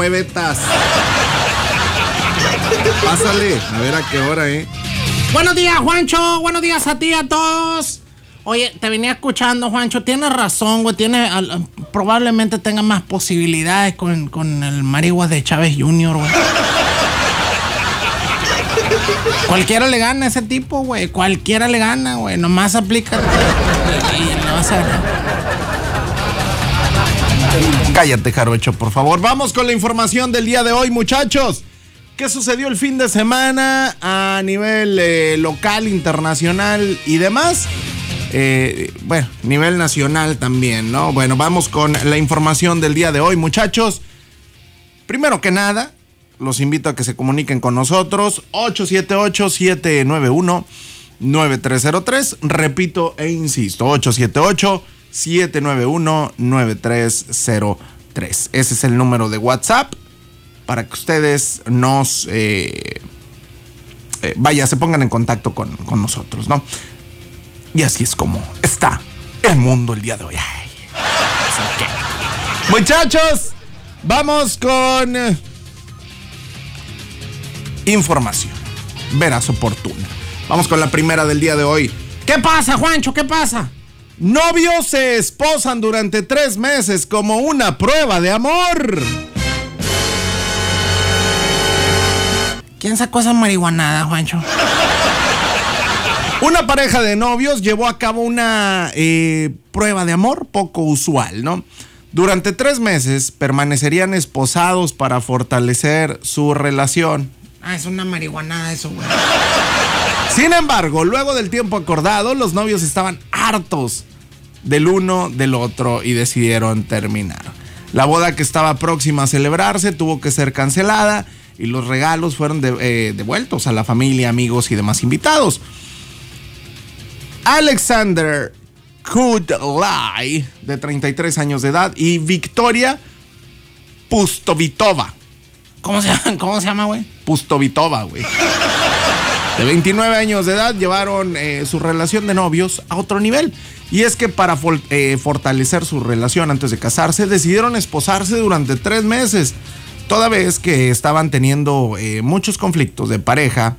Huevetas. Pásale, a ver a qué hora, ¿eh? Buenos días, Juancho. Buenos días a ti, a todos. Oye, te venía escuchando, Juancho. Tienes razón, güey. Tiene, al- probablemente tenga más posibilidades con, con el marihuas de Chávez Jr., güey. Cualquiera le gana a ese tipo, güey. Cualquiera le gana, güey. Nomás aplica. Y no vas a. Cállate, Jarocho, por favor. Vamos con la información del día de hoy, muchachos. ¿Qué sucedió el fin de semana a nivel eh, local, internacional y demás? Eh, bueno, nivel nacional también, ¿no? Bueno, vamos con la información del día de hoy, muchachos. Primero que nada, los invito a que se comuniquen con nosotros. 878-791-9303. Repito e insisto, 878-791-9303. Ese es el número de WhatsApp para que ustedes nos... eh, eh, vaya, se pongan en contacto con, con nosotros, ¿no? Y así es como está el mundo el día de hoy. Muchachos, vamos con eh, información veraz oportuna. Vamos con la primera del día de hoy. ¿Qué pasa, Juancho? ¿Qué pasa? Novios se esposan durante tres meses como una prueba de amor. ¿Quién sacó esa marihuanada, Juancho? Una pareja de novios llevó a cabo una eh, prueba de amor poco usual, ¿no? Durante tres meses permanecerían esposados para fortalecer su relación. Ah, es una marihuanada eso, güey. Sin embargo, luego del tiempo acordado, los novios estaban hartos del uno del otro y decidieron terminar. La boda que estaba próxima a celebrarse tuvo que ser cancelada y los regalos fueron de- eh, devueltos a la familia, amigos y demás invitados. Alexander Kudlai, de 33 años de edad, y Victoria Pustovitova. ¿Cómo se llama, cómo se llama, güey? Pustovitova, güey. De 29 años de edad llevaron eh, su relación de novios a otro nivel. Y es que para eh, fortalecer su relación antes de casarse, decidieron esposarse durante tres meses. Toda vez que estaban teniendo eh, muchos conflictos de pareja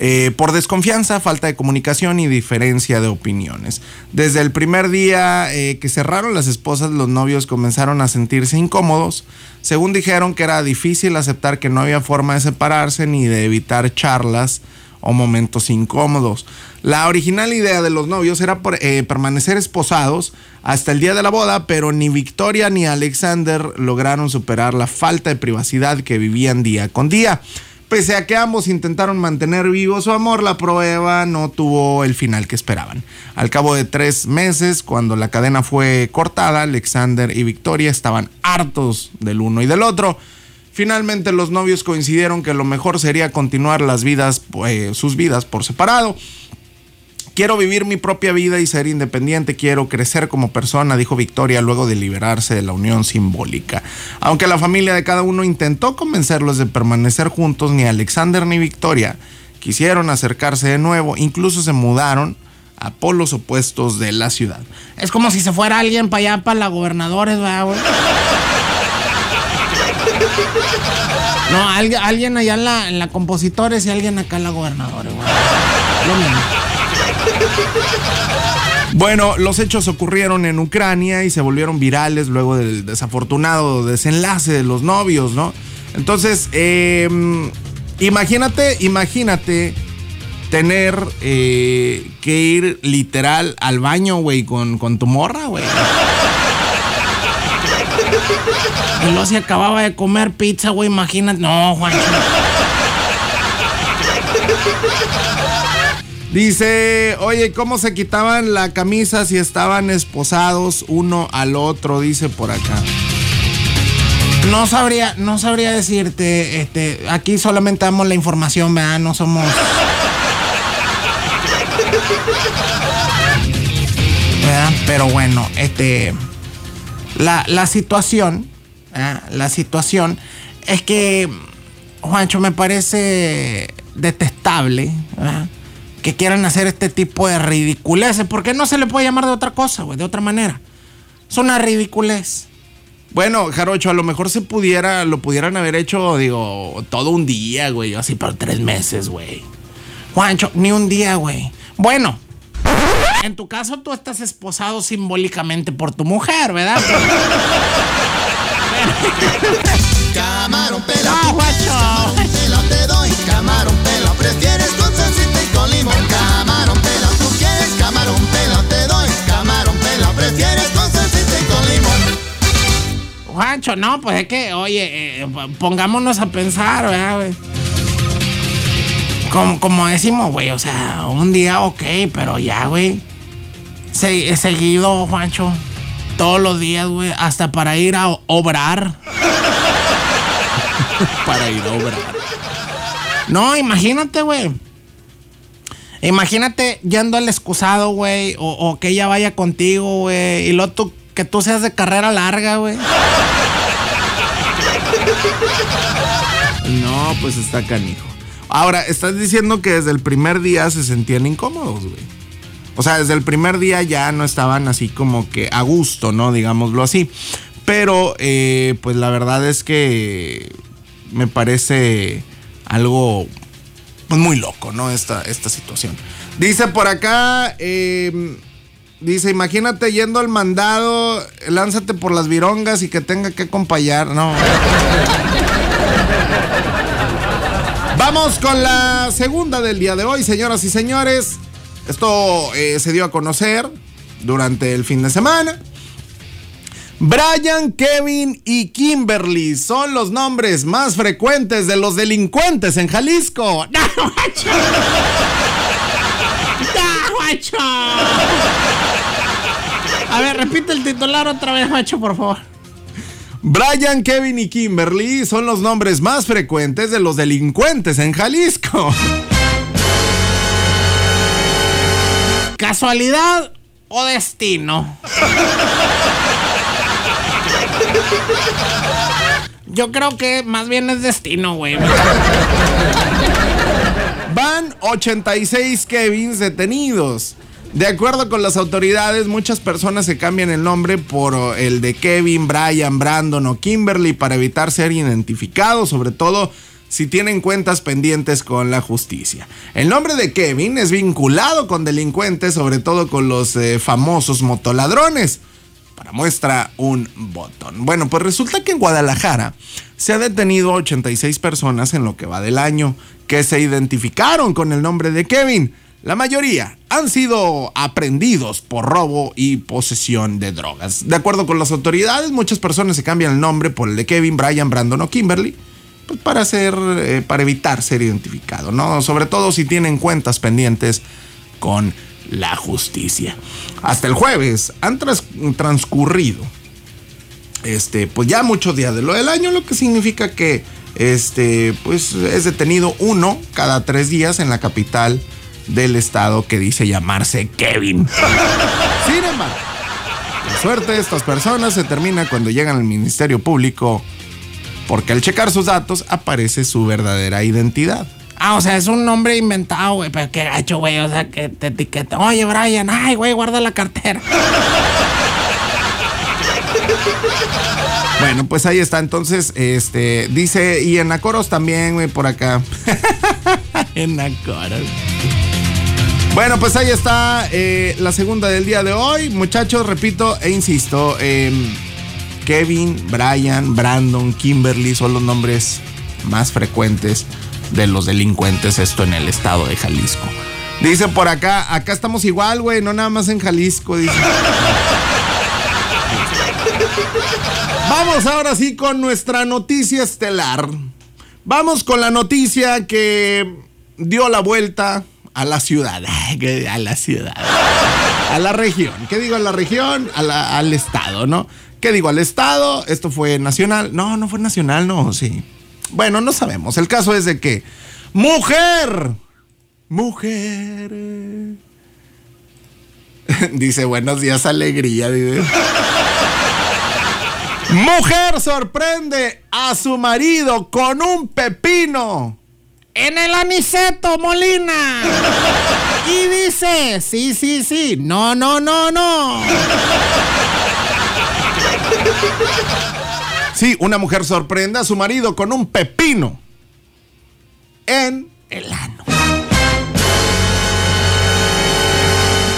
eh, por desconfianza, falta de comunicación y diferencia de opiniones. Desde el primer día que cerraron las esposas, los novios comenzaron a sentirse incómodos. Según dijeron que era difícil aceptar que no había forma de separarse ni de evitar charlas o momentos incómodos. La original idea de los novios era eh, permanecer esposados hasta el día de la boda, pero ni Victoria ni Alexander lograron superar la falta de privacidad que vivían día con día. Pese a que ambos intentaron mantener vivo su amor, la prueba no tuvo el final que esperaban. Al cabo de tres meses, cuando la cadena fue cortada, Alexander y Victoria estaban hartos del uno y del otro. Finalmente los novios coincidieron que lo mejor sería continuar las vidas, eh, sus vidas por separado. Quiero vivir mi propia vida y ser independiente, quiero crecer como persona, dijo Victoria luego de liberarse de la unión simbólica. Aunque la familia de cada uno intentó convencerlos de permanecer juntos, ni Alexander ni Victoria quisieron acercarse de nuevo, incluso se mudaron a polos opuestos de la ciudad. Es como si se fuera alguien para allá, para la gobernadores, ¿verdad, güey? No, alguien, alguien allá en la, compositores y alguien acá en la gobernadores, güey. Lo mismo. Bueno, los hechos ocurrieron en Ucrania y se volvieron virales luego del desafortunado desenlace de los novios, ¿no? Entonces, eh, imagínate, imagínate tener eh, que ir literal al baño, güey, con, con tu morra, güey. Y luego se acababa de comer pizza, güey, imagínate. No, Juancho. Dice, oye, ¿cómo se quitaban la camisa si estaban esposados uno al otro? Dice por acá. No sabría, no sabría decirte, este, aquí solamente damos la información, ¿verdad? No somos. ¿Verdad? Pero bueno, este. La, la situación. ¿verdad? La situación es que. Juancho, me parece detestable, ¿verdad? Que quieran hacer este tipo de ridiculeces, porque no se le puede llamar de otra cosa, güey, de otra manera. Es una ridiculez. Bueno, Jarocho, a lo mejor se pudiera, lo pudieran haber hecho, digo, todo un día, güey, así por tres meses, güey. Juancho, ni un día, güey. Bueno, en tu caso tú estás esposado simbólicamente por tu mujer, ¿verdad? Camarón pela, no, camarón pela te doy, camarón pela prefieres con salsita y con limón. Camarón pela tú quieres, camarón pela te doy, camarón pela prefieres con salsita y con limón. Juancho, no, pues es que, oye, eh, pongámonos a pensar, ¿verdad, güey? Como, como decimos, güey, o sea, un día ok, pero ya, güey. Se, seguido, Juancho. Todos los días, güey. Hasta para ir a obrar. para ir a obrar. No, imagínate, güey. Imagínate yendo al excusado, güey. O, o, que ella vaya contigo, güey. Y luego tú, que tú seas de carrera larga, güey. No, pues está canijo. Ahora, estás diciendo que desde el primer día se sentían incómodos, güey. O sea, desde el primer día ya no estaban así como que a gusto, ¿no? Digámoslo así. Pero, eh, pues la verdad es que me parece algo pues, muy loco, ¿no? Esta, esta situación. Dice por acá, em, dice, imagínate yendo al mandado, lánzate por las virongas y que tenga que acompañar, no. Vamos con la segunda del día de hoy, señoras y señores. Esto eh, se dio a conocer durante el fin de semana. Brian, Kevin y Kimberly son los nombres más frecuentes de los delincuentes en Jalisco. A ver, repite el titular otra vez, macho, por favor. Brian, Kevin y Kimberly son los nombres más frecuentes de los delincuentes en Jalisco. ¿Casualidad o destino? Yo creo que más bien es destino, güey. Van 86 Kevins detenidos. De acuerdo con las autoridades, muchas personas se cambian el nombre por el de Kevin, Brian, Brandon o Kimberly para evitar ser identificados, sobre todo si tienen cuentas pendientes con la justicia. El nombre de Kevin es vinculado con delincuentes, sobre todo con los eh, famosos motoladrones. Para muestra un botón. Bueno, pues resulta que en Guadalajara se ha detenido 86 personas en lo que va del año que se identificaron con el nombre de Kevin. La mayoría han sido aprendidos por robo y posesión de drogas. De acuerdo con las autoridades, muchas personas se cambian el nombre por el de Kevin, Brian, Brandon o Kimberly pues, para, eh, para evitar ser identificado, ¿no? Sobre todo si tienen cuentas pendientes con la justicia. Hasta el jueves han transcurrido este, pues ya muchos días de lo del año, lo que significa que este, pues es detenido uno cada tres días en la capital del estado que dice llamarse Kevin. Sin embargo, la suerte de estas personas se termina cuando llegan al Ministerio Público porque al checar sus datos aparece su verdadera identidad. Ah, o sea, es un nombre inventado, güey, pero qué gacho, güey, o sea, que te etiqueta. Oye, Brian, ay, güey, guarda la cartera. Bueno, pues ahí está. Entonces, este, dice, y en Acoros también, güey, por acá. en Acoros. Bueno, pues ahí está eh, la segunda del día de hoy. Muchachos, repito e insisto, eh, Kevin, Brian, Brandon, Kimberly son los nombres más frecuentes de los delincuentes, esto en el estado de Jalisco. Dice por acá, acá estamos igual, güey, no nada más en Jalisco, dice. Vamos ahora sí con nuestra noticia estelar. Vamos con la noticia que dio la vuelta a la ciudad. A la ciudad. A la región. ¿Qué digo a la región? al estado, ¿no? ¿Qué digo? Al Estado, esto fue nacional. No, no fue nacional, no, sí. Bueno, no sabemos. El caso es de que, mujer, mujer. Dice, buenos días, alegría. mujer sorprende a su marido con un pepino. En el aniceto, Molina. Y dice, sí, sí, sí, no, no, no, no. Sí, una mujer sorprende a su marido con un pepino en El ano.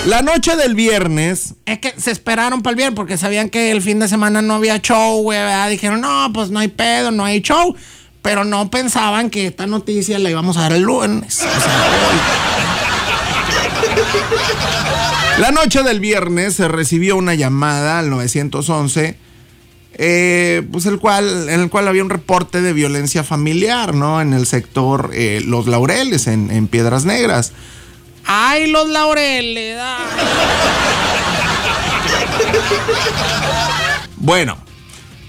la noche del viernes. Es que se esperaron para el viernes porque sabían que el fin de semana no había show, güey. Dijeron, no, pues no hay pedo, no hay show. Pero no pensaban que esta noticia la íbamos a dar el lunes. O sea, La noche del viernes se recibió una llamada al 911, eh, pues el cual, en el cual había un reporte de violencia familiar, ¿no? En el sector eh, Los Laureles, en, en Piedras Negras. ¡Ay, los laureles! Bueno,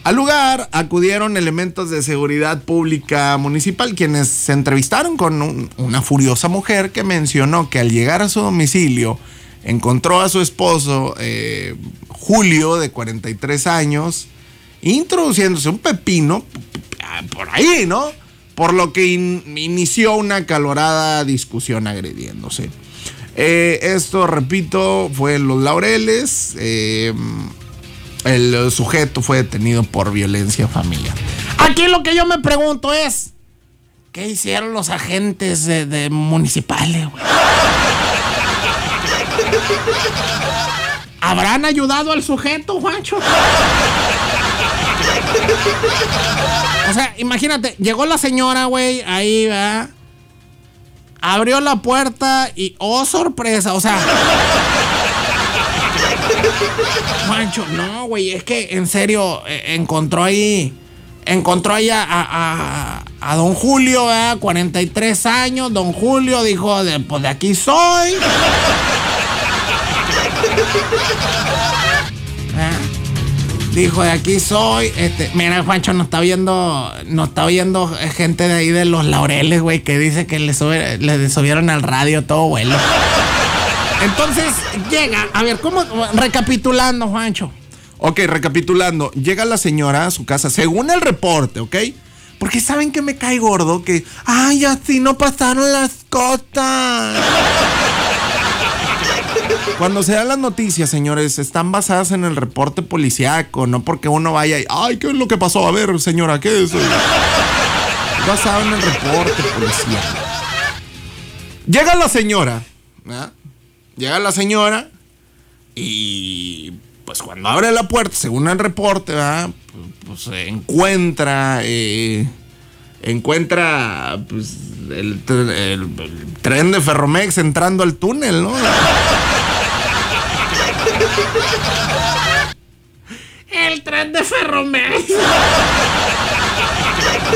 al lugar acudieron elementos de seguridad pública municipal quienes se entrevistaron con un- una furiosa mujer que mencionó que al llegar a su domicilio encontró a su esposo eh, Julio de 43 años introduciéndose un pepino por ahí, ¿no? Por lo que in- inició una calorada discusión agrediéndose. Eh, esto, repito, fue en Los Laureles. eh, el sujeto fue detenido por violencia familiar. Aquí lo que yo me pregunto es, ¿qué hicieron los agentes de, municipales, güey? ¿Habrán ayudado al sujeto, Juancho? O sea, imagínate, llegó la señora, güey, ahí, ¿verdad? Abrió la puerta y, oh, sorpresa, o sea... Juancho, no, güey, es que en serio eh, encontró ahí, encontró ahí a, don Julio, ¿verdad? 43 años, don Julio dijo, de, pues de aquí soy. ¿Ah? Dijo, de aquí soy. Este, mira, Juancho, nos está viendo, nos está viendo gente de ahí de los laureles, güey, que dice que le, sube- subieron al radio todo vuelo. Entonces llega, a ver, ¿cómo? Recapitulando, Juancho. Ok, recapitulando, llega la señora a su casa, según el reporte, ¿ok? Porque saben que me cae gordo que, ay, así no pasaron las cosas. Cuando se dan las noticias, señores, están basadas en el reporte policíaco, no porque uno vaya y, ay, ¿qué es lo que pasó? A ver, señora, ¿qué es? Es basado en el reporte policial. Llega la señora, ¿verdad? Llega la señora y pues cuando abre la puerta, según el reporte, ¿verdad? Pues, pues, encuentra eh, encuentra pues, el, tr- el- el tren de Ferromex entrando al túnel, ¿no? El tren de Ferromex.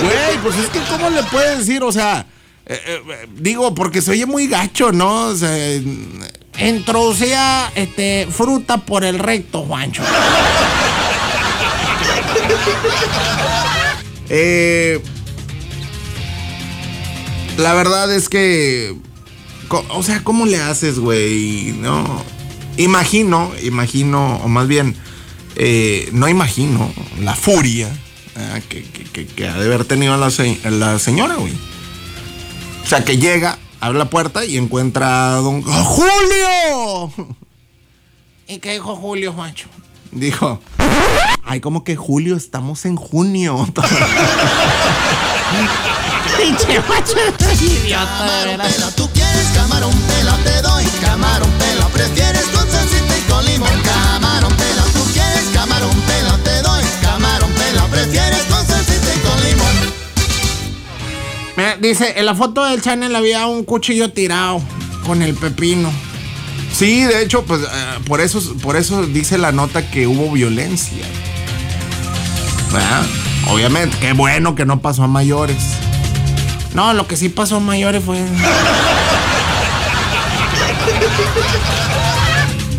Güey, pues es que ¿cómo le puedes decir? O sea, eh, eh, digo, porque se oye muy gacho, ¿no? O sea, Introducía este, fruta por el recto, Juancho. Eh, la verdad es que. O sea, ¿cómo le haces, güey? No. Imagino, imagino, o más bien, eh, no imagino la furia ah, que, ha de haber tenido la, la señora, güey. O sea, que llega, abre la puerta y encuentra a don ¡Oh, ¡Julio! ¿Y qué dijo Julio, Juancho? Dijo, ay, como que Julio, estamos en junio. Pinche idiota, Camarón pela, tú quieres camarón pela, te doy camarón pela, prefieres Mira, dice, en la foto del channel había un cuchillo tirado con el pepino. Sí, de hecho, pues eh, por eso, por eso dice la nota que hubo violencia. ¿Verdad? Obviamente, qué bueno que no pasó a mayores. No, lo que sí pasó mayores fue...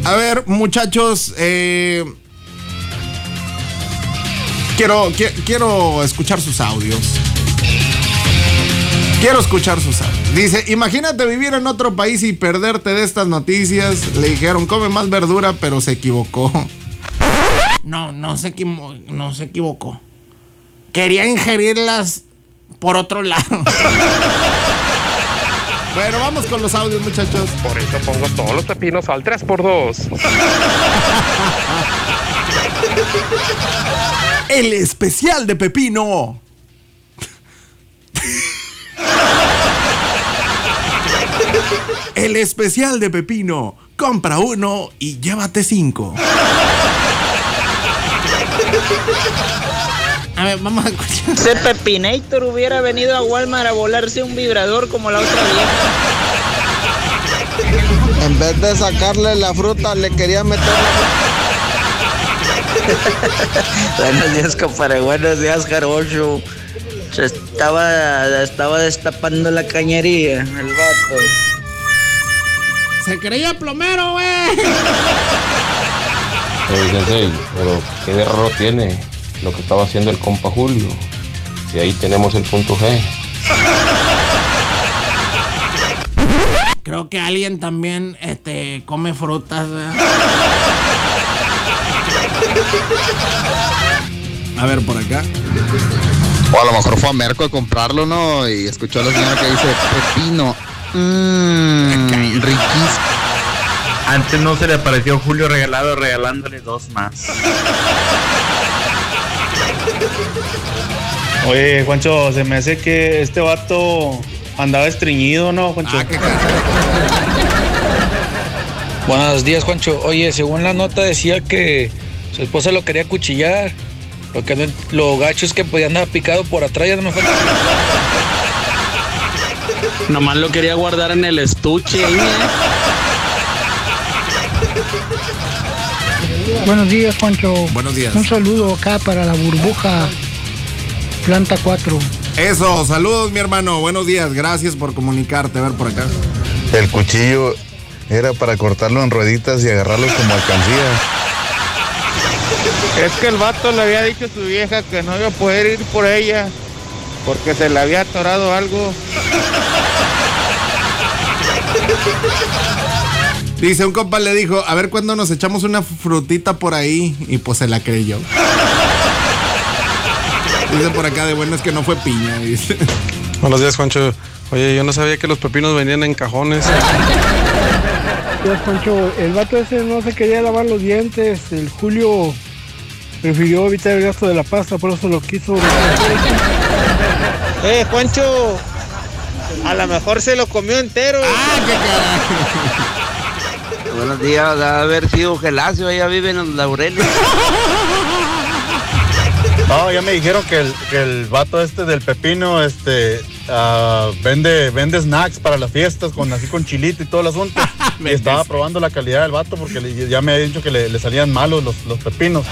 A ver, muchachos, eh, quiero, qui- quiero escuchar sus audios. Quiero escuchar sus audios. Dice, imagínate vivir en otro país y perderte de estas noticias. Le dijeron, come más verdura, pero se equivocó. No, no se, equivo- no se equivocó. Quería ingerirlas por otro lado. Bueno, vamos con los audios, muchachos. Por eso pongo todos los pepinos al 3x2. El especial de Pepino. El especial de Pepino. Compra uno y llévate cinco. A ver, vamos a escuchar. Ese Pepinator hubiera venido a Walmart a volarse un vibrador como la otra vieja. En vez de sacarle la fruta, le quería meter Buenos días, compadre. Buenos días, Jarocho. Se estaba, estaba destapando la cañería, el vato. Se creía plomero, güey. Sensei, pero qué de error tiene lo que estaba haciendo el compa Julio. Y ahí tenemos el punto G. Creo que alguien también este, come frutas. ¿verdad? A ver, por acá. O a lo mejor fue a Merco a comprarlo, ¿no? Y escuchó a la señora que dice pepino. Mmm, riquísimo. Antes no se le apareció Julio regalado regalándole dos más. Oye, Juancho, se me hace que este vato andaba estreñido, ¿no, Juancho? Ah. Buenos días, Juancho. Oye, según la nota decía que su esposa lo quería cuchillar. Lo que lo gacho es que podía andar picado por atrás, ya no me falta. Nomás lo quería guardar en el estuche. ahí, ¿eh? Buenos días, Juancho. Buenos días. Un saludo acá para la burbuja Planta 4. Eso, saludos mi hermano, buenos días, gracias por comunicarte, a ver por acá. El cuchillo era para cortarlo en rueditas y agarrarlo como alcancía. Es que el vato le había dicho a su vieja que no iba a poder ir por ella porque se le había atorado algo. Dice, un compa le dijo, a ver cuándo nos echamos una frutita por ahí, y pues se la creyó. Dice por acá de bueno es que no fue piña, dice. Buenos días, Juancho. Oye, yo no sabía que los pepinos venían en cajones. Pues, Juancho, el vato ese no se quería lavar los dientes. El Julio prefirió evitar el gasto de la pasta, por eso lo quiso. Eh, Juancho, a lo mejor se lo comió entero. ¡Ah, qué carajo! Buenos días, debe haber sido Gelacio, ella vive en los laureles. No, ya me dijeron que el, que el vato este del pepino, este, ah, vende, vende snacks para las fiestas, con así con chilito y todo el asunto. y estaba probando la calidad del vato porque le- ya me había dicho que le, le salían malos los, los pepinos.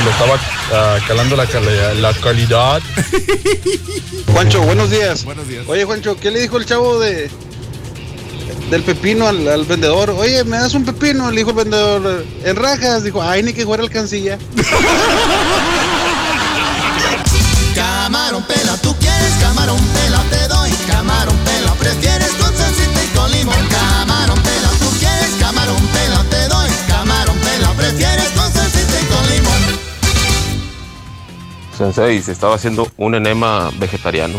Y lo estaba ah, calando la, calidad- la calidad. Juancho, buenos días. Buenos días. Oye, Juancho, ¿qué le dijo el chavo de del pepino al, al vendedor? Oye, ¿me das un pepino? Le dijo el vendedor, en rajas. Dijo, ay, ni que fuera alcancilla. Camarón pela, quieres camarón pela, te doy camarón pela, prefieres con salsita y con limón. Camarón pela, tú quieres camarón pela, te doy camarón pela, prefieres con salsita y con limón. Sensei, se estaba haciendo un enema vegetariano.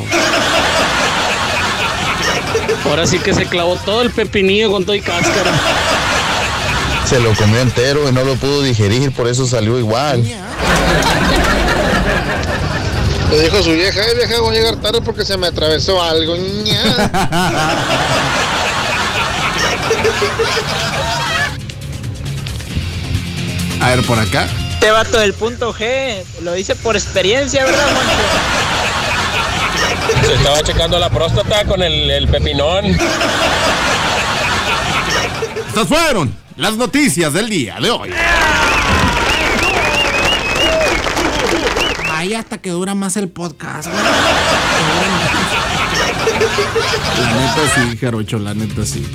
Ahora sí que se clavó todo el pepinillo con todo y cáscara. Se lo comió entero y no lo pudo digerir, por eso salió igual. Le dijo su vieja, ay vieja, voy a llegar tarde porque se me atravesó algo. ña". A ver por acá. Este vato del punto G lo dice por experiencia, ¿verdad, Juancho? Se estaba checando la próstata con el, el pepinón. Estas fueron las noticias del día de hoy. Ahí hasta que dura más el podcast. La neta sí, Jarocho, la neta sí.